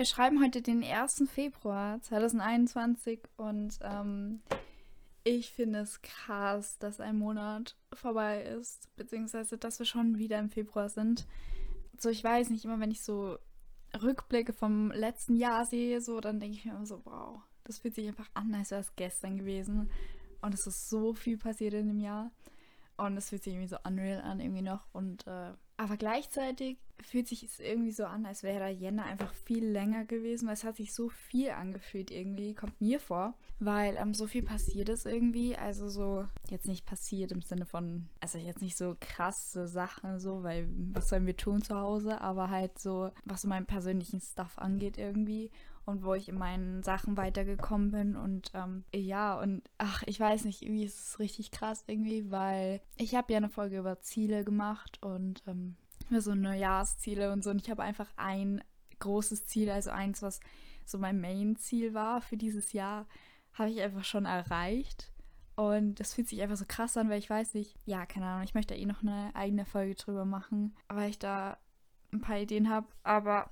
Wir schreiben heute den 1. Februar 2021 und ähm, ich finde es krass, dass ein Monat vorbei ist, beziehungsweise dass wir schon wieder im Februar sind. So, ich weiß nicht, immer wenn ich so Rückblicke vom letzten Jahr sehe, so, dann denke ich mir immer so, wow, das fühlt sich einfach an, als wäre es gestern gewesen. Und es ist so viel passiert in dem Jahr. Und es fühlt sich irgendwie so unreal an, irgendwie noch. Und äh, aber gleichzeitig fühlt sich es irgendwie so an, als wäre Jänner einfach viel länger gewesen, weil es hat sich so viel angefühlt irgendwie, kommt mir vor, weil ähm, so viel passiert ist irgendwie, also so jetzt nicht passiert im Sinne von, also jetzt nicht so krasse Sachen so, weil was sollen wir tun zu Hause, aber halt so, was meinen persönlichen Stuff angeht irgendwie und wo ich in meinen Sachen weitergekommen bin. Und ähm, ja und ach ich weiß nicht irgendwie ist es richtig krass irgendwie weil ich habe ja eine Folge über Ziele gemacht und ähm, so Neujahrsziele und so. Und ich habe einfach ein großes Ziel also eins was so mein Main-Ziel war für dieses Jahr habe ich einfach schon erreicht. Und das fühlt sich einfach so krass an weil ich weiß nicht ja keine Ahnung ich möchte eh noch eine eigene Folge drüber machen weil ich da ein paar Ideen habe. Aber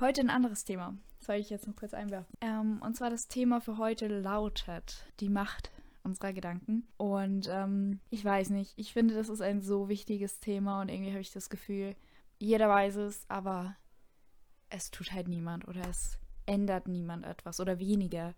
heute ein anderes Thema soll ich jetzt noch kurz einwerfen. Ähm, und zwar das Thema für heute lautet die Macht unserer Gedanken. Und ähm, ich weiß nicht, ich finde, das ist ein so wichtiges Thema und irgendwie habe ich das Gefühl, jeder weiß es, aber es tut halt niemand oder es ändert niemand etwas oder weniger.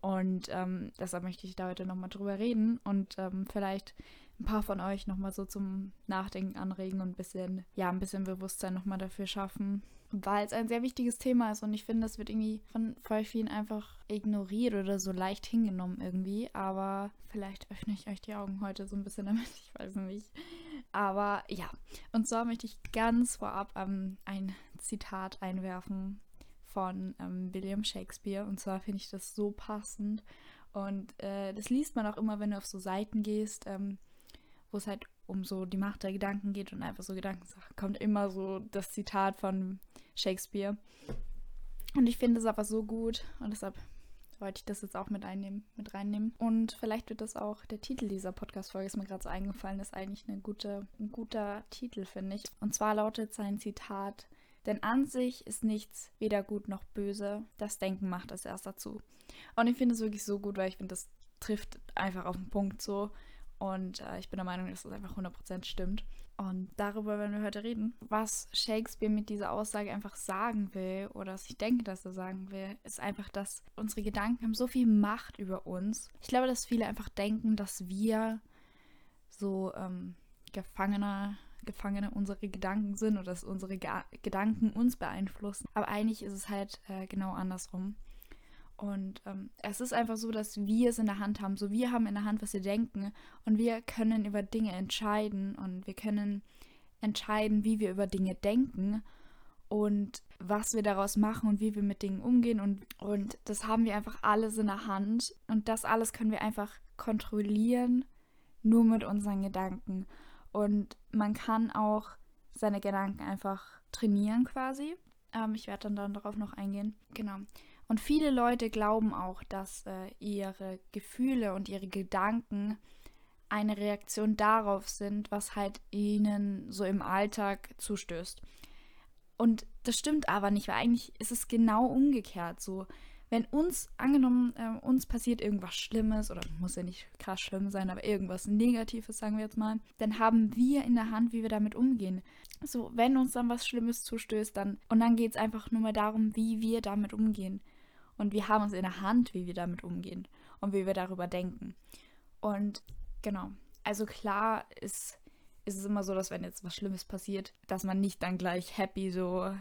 Und ähm, deshalb möchte ich da heute nochmal drüber reden und ähm, vielleicht ein paar von euch nochmal so zum Nachdenken anregen und ein bisschen, ja, ein bisschen Bewusstsein nochmal dafür schaffen, weil es ein sehr wichtiges Thema ist und ich finde, das wird irgendwie von voll vielen einfach ignoriert oder so leicht hingenommen irgendwie, aber vielleicht öffne ich euch die Augen heute so ein bisschen damit, ich weiß nicht. Aber ja, und zwar möchte ich ganz vorab ähm, ein Zitat einwerfen von ähm, William Shakespeare. Und zwar finde ich das so passend. Und äh, das liest man auch immer, wenn du auf so Seiten gehst, ähm, wo es halt um so die Macht der Gedanken geht und einfach so Gedankensachen, kommt immer so das Zitat von Shakespeare. Und ich finde es aber so gut und deshalb wollte ich das jetzt auch mit einnehmen, mit reinnehmen. Und vielleicht wird das auch der Titel dieser Podcast-Folge, ist mir gerade so eingefallen, ist eigentlich eine gute, ein guter Titel, finde ich. Und zwar lautet sein Zitat: Denn an sich ist nichts weder gut noch böse, das Denken macht es erst dazu. Und ich finde es wirklich so gut, weil ich finde, das trifft einfach auf den Punkt so. Und äh, ich bin der Meinung, dass das einfach 100% stimmt. Und darüber werden wir heute reden. Was Shakespeare mit dieser Aussage einfach sagen will, oder was ich denke, dass er sagen will, ist einfach, dass unsere Gedanken haben so viel Macht über uns. Ich glaube, dass viele einfach denken, dass wir so ähm, Gefangene, Gefangene unserer Gedanken sind oder dass unsere Ge Gedanken uns beeinflussen. Aber eigentlich ist es halt äh, genau andersrum. Und ähm, es ist einfach so, dass wir es in der Hand haben. So, wir haben in der Hand, was wir denken. Und wir können über Dinge entscheiden. Und wir können entscheiden, wie wir über Dinge denken. Und was wir daraus machen und wie wir mit Dingen umgehen. Und, und das haben wir einfach alles in der Hand. Und das alles können wir einfach kontrollieren, nur mit unseren Gedanken. Und man kann auch seine Gedanken einfach trainieren quasi. Ähm, ich werde dann, dann darauf noch eingehen. Genau. Und viele Leute glauben auch, dass äh, ihre Gefühle und ihre Gedanken eine Reaktion darauf sind, was halt ihnen so im Alltag zustößt. Und das stimmt aber nicht, weil eigentlich ist es genau umgekehrt so. Wenn uns, angenommen, äh, uns passiert irgendwas Schlimmes, oder muss ja nicht krass schlimm sein, aber irgendwas Negatives, sagen wir jetzt mal, dann haben wir in der Hand, wie wir damit umgehen. So, wenn uns dann was Schlimmes zustößt, dann, und dann geht es einfach nur mal darum, wie wir damit umgehen. Und wir haben es in der Hand, wie wir damit umgehen und wie wir darüber denken. Und genau, also klar ist, ist es immer so, dass wenn jetzt was Schlimmes passiert, dass man nicht dann gleich happy so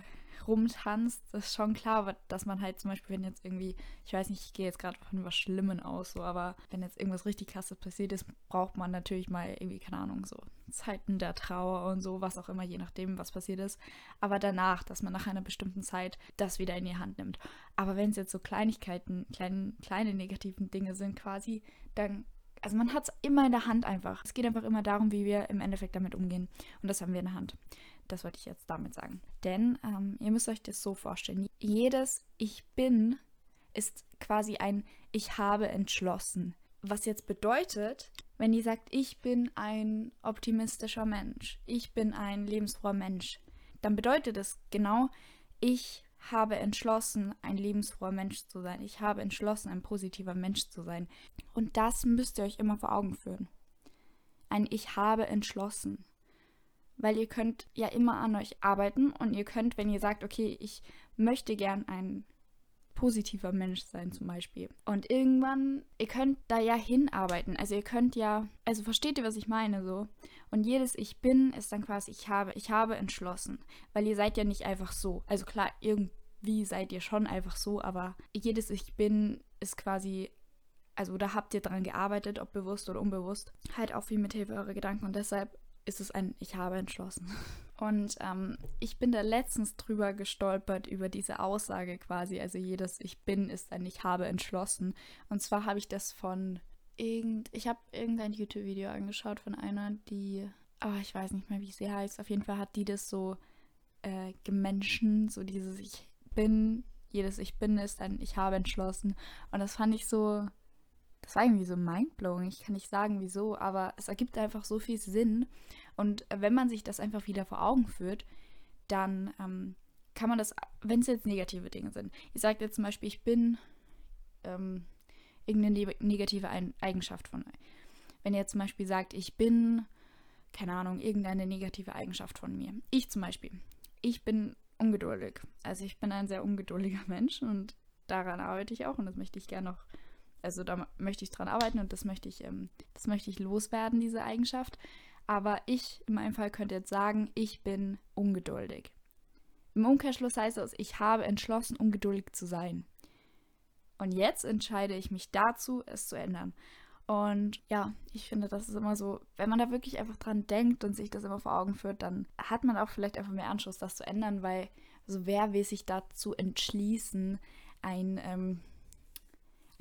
rumtanzt. Das ist schon klar, aber dass man halt zum Beispiel, wenn jetzt irgendwie, ich weiß nicht, ich gehe jetzt gerade von was Schlimmen aus, so, aber wenn jetzt irgendwas richtig krasses passiert ist, braucht man natürlich mal irgendwie, keine Ahnung, so Zeiten der Trauer und so, was auch immer, je nachdem, was passiert ist. Aber danach, dass man nach einer bestimmten Zeit das wieder in die Hand nimmt. Aber wenn es jetzt so Kleinigkeiten, kleine, kleine negativen Dinge sind quasi, dann also man hat es immer in der Hand einfach. Es geht einfach immer darum, wie wir im Endeffekt damit umgehen. Und das haben wir in der Hand. Das wollte ich jetzt damit sagen. Denn ähm, ihr müsst euch das so vorstellen. Jedes Ich bin ist quasi ein Ich habe entschlossen. Was jetzt bedeutet, wenn ihr sagt, ich bin ein optimistischer Mensch, ich bin ein lebensfroher Mensch, dann bedeutet es genau, ich habe entschlossen, ein lebensfroher Mensch zu sein. Ich habe entschlossen, ein positiver Mensch zu sein. Und das müsst ihr euch immer vor Augen führen. Ein Ich habe entschlossen. Weil ihr könnt ja immer an euch arbeiten und ihr könnt, wenn ihr sagt, okay, ich möchte gern ein positiver Mensch sein zum Beispiel. Und irgendwann, ihr könnt da ja hinarbeiten. Also ihr könnt ja, also versteht ihr, was ich meine so? Und jedes Ich bin ist dann quasi ich habe, ich habe entschlossen. Weil ihr seid ja nicht einfach so. Also klar, irgendwie seid ihr schon einfach so, aber jedes Ich bin ist quasi also da habt ihr dran gearbeitet, ob bewusst oder unbewusst, halt auch viel mit Hilfe eurer Gedanken und deshalb ist es ein Ich habe entschlossen. Und ähm, ich bin da letztens drüber gestolpert, über diese Aussage quasi. Also jedes Ich bin ist ein Ich habe entschlossen. Und zwar habe ich das von irgend. Ich habe irgendein YouTube-Video angeschaut von einer, die. Oh, ich weiß nicht mehr, wie sie heißt. Auf jeden Fall hat die das so äh, gemenschen, so dieses Ich bin. Jedes Ich bin ist ein Ich habe entschlossen. Und das fand ich so. Das war irgendwie so mindblowing. Ich kann nicht sagen, wieso, aber es ergibt einfach so viel Sinn. Und wenn man sich das einfach wieder vor Augen führt, dann ähm, kann man das, wenn es jetzt negative Dinge sind. Ich sage jetzt zum Beispiel, ich bin ähm, irgendeine ne negative Eigenschaft von. Wenn ihr zum Beispiel sagt, ich bin, keine Ahnung, irgendeine negative Eigenschaft von mir. Ich zum Beispiel. Ich bin ungeduldig. Also ich bin ein sehr ungeduldiger Mensch und daran arbeite ich auch und das möchte ich gerne noch, also da möchte ich dran arbeiten und das möchte ich, ähm, das möchte ich loswerden, diese Eigenschaft. Aber ich in meinem Fall könnte jetzt sagen, ich bin ungeduldig. Im Umkehrschluss heißt das, ich habe entschlossen, ungeduldig zu sein. Und jetzt entscheide ich mich dazu, es zu ändern. Und ja, ich finde, das ist immer so, wenn man da wirklich einfach dran denkt und sich das immer vor Augen führt, dann hat man auch vielleicht einfach mehr Anschluss, das zu ändern, weil also wer will sich dazu entschließen, ein ähm,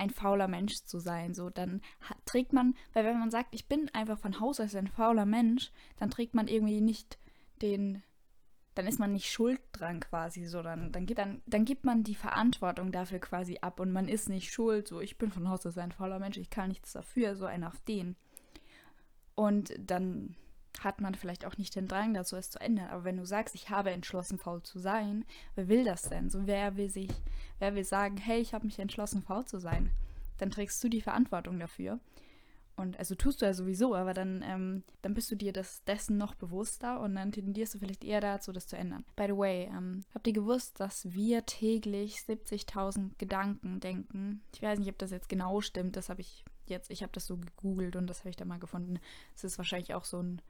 ein fauler Mensch zu sein. So, dann trägt man, weil wenn man sagt, ich bin einfach von Haus aus ein fauler Mensch, dann trägt man irgendwie nicht den, dann ist man nicht schuld dran quasi, sondern dann, gibt, dann, dann gibt man die Verantwortung dafür quasi ab und man ist nicht schuld. So, ich bin von Haus aus ein fauler Mensch, ich kann nichts dafür, so ein auf den. Und dann hat man vielleicht auch nicht den Drang dazu, es zu ändern. Aber wenn du sagst, ich habe entschlossen, faul zu sein, wer will das denn? So, wer will sich, wer will sagen, hey, ich habe mich entschlossen, faul zu sein? Dann trägst du die Verantwortung dafür. Und also tust du ja sowieso, aber dann, ähm, dann bist du dir das, dessen noch bewusster und dann tendierst du vielleicht eher dazu, das zu ändern. By the way, ähm, habt ihr gewusst, dass wir täglich 70.000 Gedanken denken? Ich weiß nicht, ob das jetzt genau stimmt, das habe ich jetzt, ich habe das so gegoogelt und das habe ich da mal gefunden. Es ist wahrscheinlich auch so ein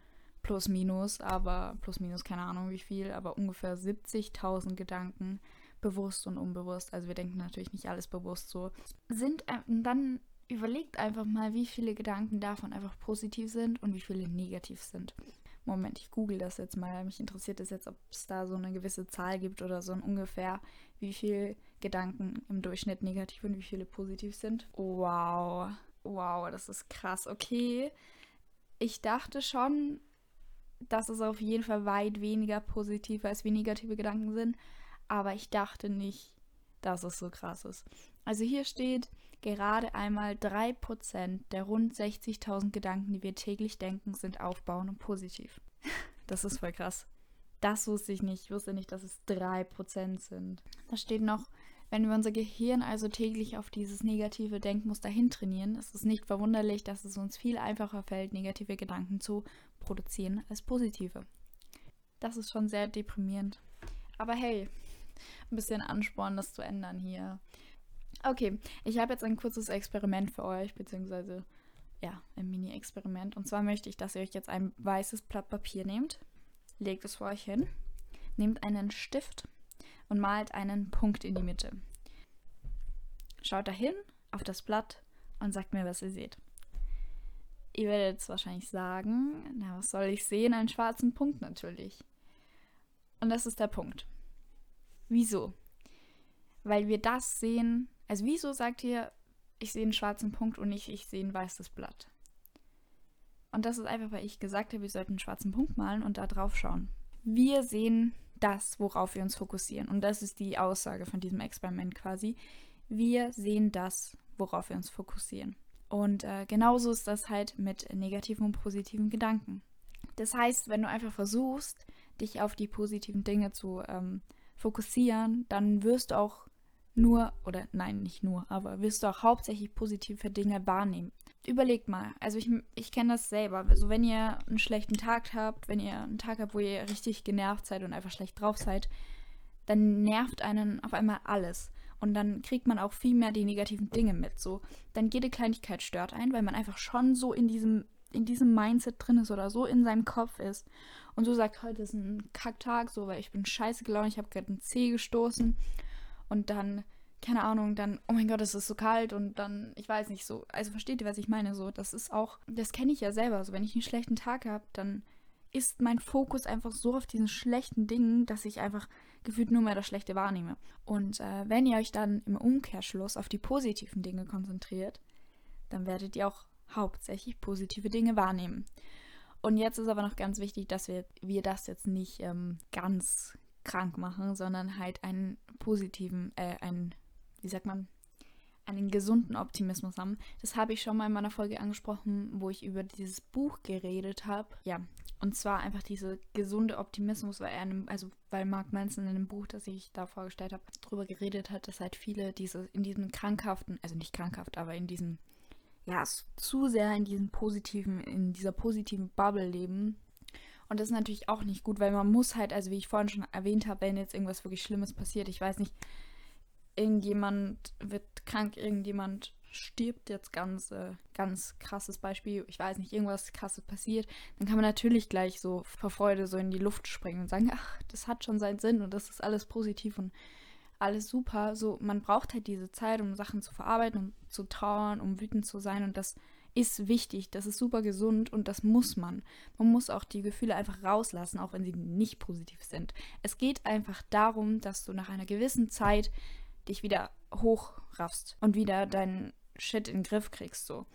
plus minus, aber plus minus keine Ahnung wie viel, aber ungefähr 70.000 Gedanken, bewusst und unbewusst. Also wir denken natürlich nicht alles bewusst so. Sind äh, dann überlegt einfach mal, wie viele Gedanken davon einfach positiv sind und wie viele negativ sind. Moment, ich google das jetzt mal. Mich interessiert es jetzt, ob es da so eine gewisse Zahl gibt oder so ein ungefähr, wie viele Gedanken im Durchschnitt negativ und wie viele positiv sind. Wow. Wow, das ist krass. Okay. Ich dachte schon, dass es auf jeden Fall weit weniger positiv als wie negative Gedanken sind. Aber ich dachte nicht, dass es so krass ist. Also hier steht, gerade einmal 3% der rund 60.000 Gedanken, die wir täglich denken, sind aufbauend und positiv. Das ist voll krass. Das wusste ich nicht. Ich wusste nicht, dass es 3% sind. Da steht noch, wenn wir unser Gehirn also täglich auf dieses negative Denkmuster hintrainieren, ist es nicht verwunderlich, dass es uns viel einfacher fällt, negative Gedanken zu produzieren als positive. Das ist schon sehr deprimierend. Aber hey, ein bisschen Ansporn, das zu ändern hier. Okay, ich habe jetzt ein kurzes Experiment für euch, beziehungsweise ja, ein Mini-Experiment. Und zwar möchte ich, dass ihr euch jetzt ein weißes Blatt Papier nehmt, legt es vor euch hin, nehmt einen Stift und malt einen Punkt in die Mitte. Schaut dahin auf das Blatt und sagt mir, was ihr seht. Ihr werdet jetzt wahrscheinlich sagen, na, was soll ich sehen? Einen schwarzen Punkt natürlich. Und das ist der Punkt. Wieso? Weil wir das sehen. Also wieso sagt ihr, ich sehe einen schwarzen Punkt und nicht, ich sehe ein weißes Blatt? Und das ist einfach, weil ich gesagt habe, wir sollten einen schwarzen Punkt malen und da drauf schauen. Wir sehen das, worauf wir uns fokussieren. Und das ist die Aussage von diesem Experiment quasi. Wir sehen das, worauf wir uns fokussieren. Und äh, genauso ist das halt mit negativen und positiven Gedanken. Das heißt, wenn du einfach versuchst, dich auf die positiven Dinge zu ähm, fokussieren, dann wirst du auch nur, oder nein, nicht nur, aber wirst du auch hauptsächlich positive Dinge wahrnehmen. Überlegt mal, also ich, ich kenne das selber. Also wenn ihr einen schlechten Tag habt, wenn ihr einen Tag habt, wo ihr richtig genervt seid und einfach schlecht drauf seid, dann nervt einen auf einmal alles. Und dann kriegt man auch viel mehr die negativen Dinge mit. So, dann jede Kleinigkeit stört ein, weil man einfach schon so in diesem, in diesem Mindset drin ist oder so in seinem Kopf ist. Und so sagt, heute ist ein Kacktag, so, weil ich bin scheiße gelaunt, ich habe gerade einen Zeh gestoßen. Und dann, keine Ahnung, dann, oh mein Gott, es ist so kalt und dann, ich weiß nicht so. Also versteht ihr, was ich meine? So, das ist auch, das kenne ich ja selber. So, wenn ich einen schlechten Tag habe, dann ist mein Fokus einfach so auf diesen schlechten Dingen, dass ich einfach gefühlt nur mehr das Schlechte wahrnehme. Und äh, wenn ihr euch dann im Umkehrschluss auf die positiven Dinge konzentriert, dann werdet ihr auch hauptsächlich positive Dinge wahrnehmen. Und jetzt ist aber noch ganz wichtig, dass wir, wir das jetzt nicht ähm, ganz krank machen, sondern halt einen positiven, äh, einen, wie sagt man, einen gesunden Optimismus haben. Das habe ich schon mal in meiner Folge angesprochen, wo ich über dieses Buch geredet habe. Ja, und zwar einfach diese gesunde Optimismus, weil er, einem, also weil Mark Manson in dem Buch, das ich da vorgestellt habe, darüber geredet hat, dass halt viele diese in diesem krankhaften, also nicht krankhaft, aber in diesem, ja, zu sehr in diesem positiven, in dieser positiven Bubble leben. Und das ist natürlich auch nicht gut, weil man muss halt, also wie ich vorhin schon erwähnt habe, wenn jetzt irgendwas wirklich Schlimmes passiert, ich weiß nicht, irgendjemand wird krank, irgendjemand stirbt jetzt ganz, äh, ganz krasses Beispiel, ich weiß nicht, irgendwas krasses passiert, dann kann man natürlich gleich so vor Freude so in die Luft springen und sagen, ach, das hat schon seinen Sinn und das ist alles positiv und alles super. So, man braucht halt diese Zeit, um Sachen zu verarbeiten, um zu trauern, um wütend zu sein und das ist wichtig, das ist super gesund und das muss man. Man muss auch die Gefühle einfach rauslassen, auch wenn sie nicht positiv sind. Es geht einfach darum, dass du nach einer gewissen Zeit dich wieder hochraffst und wieder deinen Shit in den Griff kriegst, so.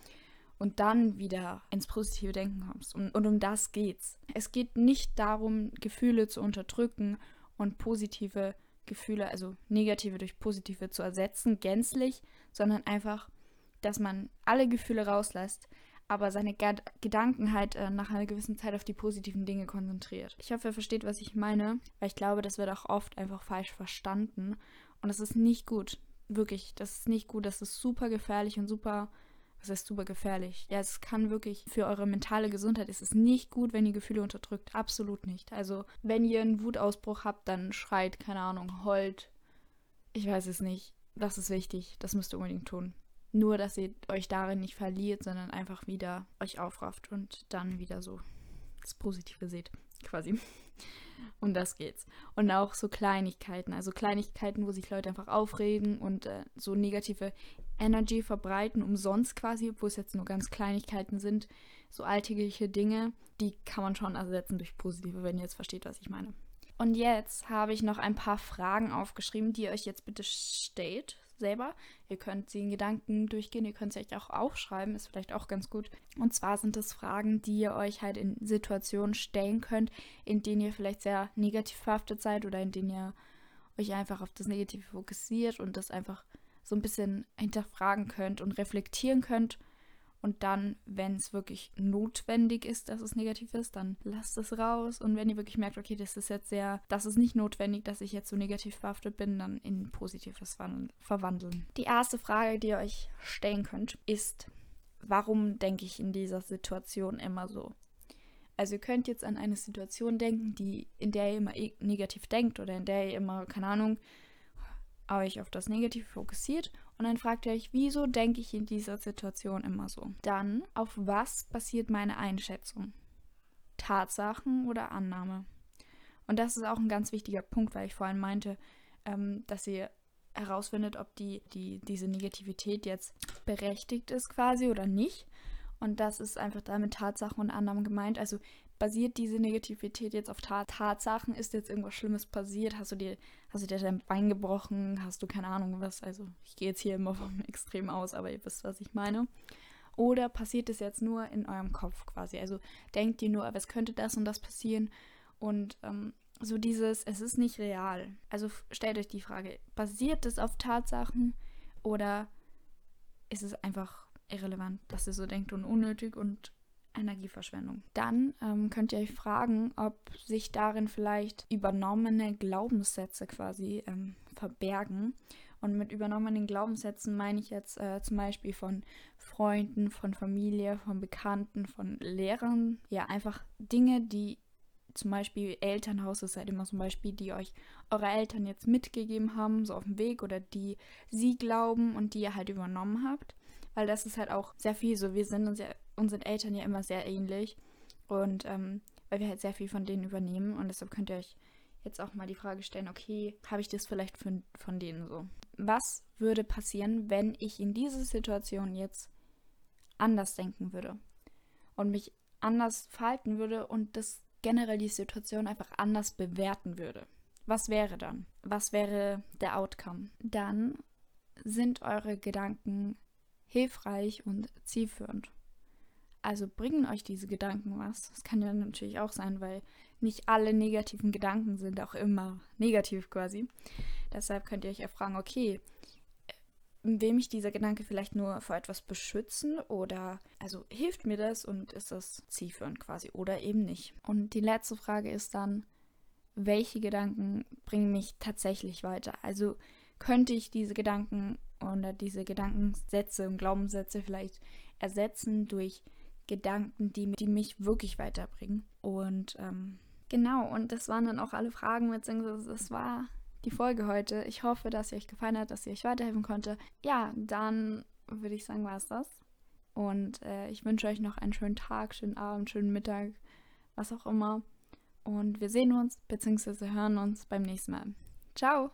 Und dann wieder ins positive Denken kommst. Und, und um das geht's. Es geht nicht darum, Gefühle zu unterdrücken und positive Gefühle, also negative durch positive zu ersetzen, gänzlich, sondern einfach, dass man alle Gefühle rauslässt, aber seine Gad Gedanken halt äh, nach einer gewissen Zeit auf die positiven Dinge konzentriert. Ich hoffe, ihr versteht, was ich meine, weil ich glaube, das wird auch oft einfach falsch verstanden und das ist nicht gut wirklich, das ist nicht gut, das ist super gefährlich und super, was heißt super gefährlich? Ja, es kann wirklich für eure mentale Gesundheit, es ist nicht gut, wenn ihr Gefühle unterdrückt, absolut nicht. Also, wenn ihr einen Wutausbruch habt, dann schreit, keine Ahnung, heult, ich weiß es nicht. Das ist wichtig, das müsst ihr unbedingt tun. Nur, dass ihr euch darin nicht verliert, sondern einfach wieder euch aufrafft und dann wieder so das Positive seht, quasi. Um das geht's. Und auch so Kleinigkeiten, also Kleinigkeiten, wo sich Leute einfach aufregen und äh, so negative Energy verbreiten, umsonst quasi, obwohl es jetzt nur ganz Kleinigkeiten sind, so alltägliche Dinge, die kann man schon ersetzen durch positive, wenn ihr jetzt versteht, was ich meine. Und jetzt habe ich noch ein paar Fragen aufgeschrieben, die ihr euch jetzt bitte stellt selber. Ihr könnt sie in Gedanken durchgehen, ihr könnt sie euch auch aufschreiben, ist vielleicht auch ganz gut. Und zwar sind es Fragen, die ihr euch halt in Situationen stellen könnt, in denen ihr vielleicht sehr negativ verhaftet seid oder in denen ihr euch einfach auf das Negative fokussiert und das einfach so ein bisschen hinterfragen könnt und reflektieren könnt und dann, wenn es wirklich notwendig ist, dass es negativ ist, dann lasst es raus. Und wenn ihr wirklich merkt, okay, das ist jetzt sehr, das ist nicht notwendig, dass ich jetzt so negativ behaftet bin, dann in Positives verwandeln. Die erste Frage, die ihr euch stellen könnt, ist, warum denke ich in dieser Situation immer so? Also ihr könnt jetzt an eine Situation denken, die, in der ihr immer negativ denkt oder in der ihr immer, keine Ahnung, euch auf das Negative fokussiert und dann fragt ihr euch, wieso denke ich in dieser Situation immer so? Dann, auf was basiert meine Einschätzung? Tatsachen oder Annahme? Und das ist auch ein ganz wichtiger Punkt, weil ich vorhin meinte, ähm, dass ihr herausfindet, ob die, die, diese Negativität jetzt berechtigt ist quasi oder nicht. Und das ist einfach damit Tatsachen und Annahmen gemeint. Also basiert diese Negativität jetzt auf Tat Tatsachen? Ist jetzt irgendwas Schlimmes passiert? Hast du dir, hast du dir dein Bein gebrochen? Hast du keine Ahnung was? Also ich gehe jetzt hier immer vom Extrem aus, aber ihr wisst, was ich meine. Oder passiert es jetzt nur in eurem Kopf quasi? Also denkt ihr nur, es könnte das und das passieren und ähm, so dieses, es ist nicht real. Also stellt euch die Frage, basiert es auf Tatsachen oder ist es einfach irrelevant, dass ihr so denkt und unnötig und Energieverschwendung. Dann ähm, könnt ihr euch fragen, ob sich darin vielleicht übernommene Glaubenssätze quasi ähm, verbergen. Und mit übernommenen Glaubenssätzen meine ich jetzt äh, zum Beispiel von Freunden, von Familie, von Bekannten, von Lehrern. Ja, einfach Dinge, die zum Beispiel Elternhaus ist halt immer zum Beispiel, die euch eure Eltern jetzt mitgegeben haben, so auf dem Weg oder die sie glauben und die ihr halt übernommen habt. Weil das ist halt auch sehr viel so. Wir sind uns ja, unseren Eltern ja immer sehr ähnlich. Und ähm, weil wir halt sehr viel von denen übernehmen. Und deshalb könnt ihr euch jetzt auch mal die Frage stellen, okay, habe ich das vielleicht für, von denen so? Was würde passieren, wenn ich in dieser Situation jetzt anders denken würde und mich anders verhalten würde und das generell die Situation einfach anders bewerten würde? Was wäre dann? Was wäre der Outcome? Dann sind eure Gedanken hilfreich und zielführend. Also bringen euch diese Gedanken was. Das kann ja natürlich auch sein, weil nicht alle negativen Gedanken sind auch immer negativ quasi. Deshalb könnt ihr euch ja fragen, okay, will mich dieser Gedanke vielleicht nur vor etwas beschützen oder also hilft mir das und ist das zielführend quasi oder eben nicht. Und die letzte Frage ist dann, welche Gedanken bringen mich tatsächlich weiter? Also könnte ich diese Gedanken oder diese Gedankensätze und Glaubenssätze vielleicht ersetzen durch Gedanken, die, die mich wirklich weiterbringen. Und ähm, genau, und das waren dann auch alle Fragen, beziehungsweise das war die Folge heute. Ich hoffe, dass sie euch gefallen hat, dass sie euch weiterhelfen konnte. Ja, dann würde ich sagen, war es das. Und äh, ich wünsche euch noch einen schönen Tag, schönen Abend, schönen Mittag, was auch immer. Und wir sehen uns bzw. hören uns beim nächsten Mal. Ciao!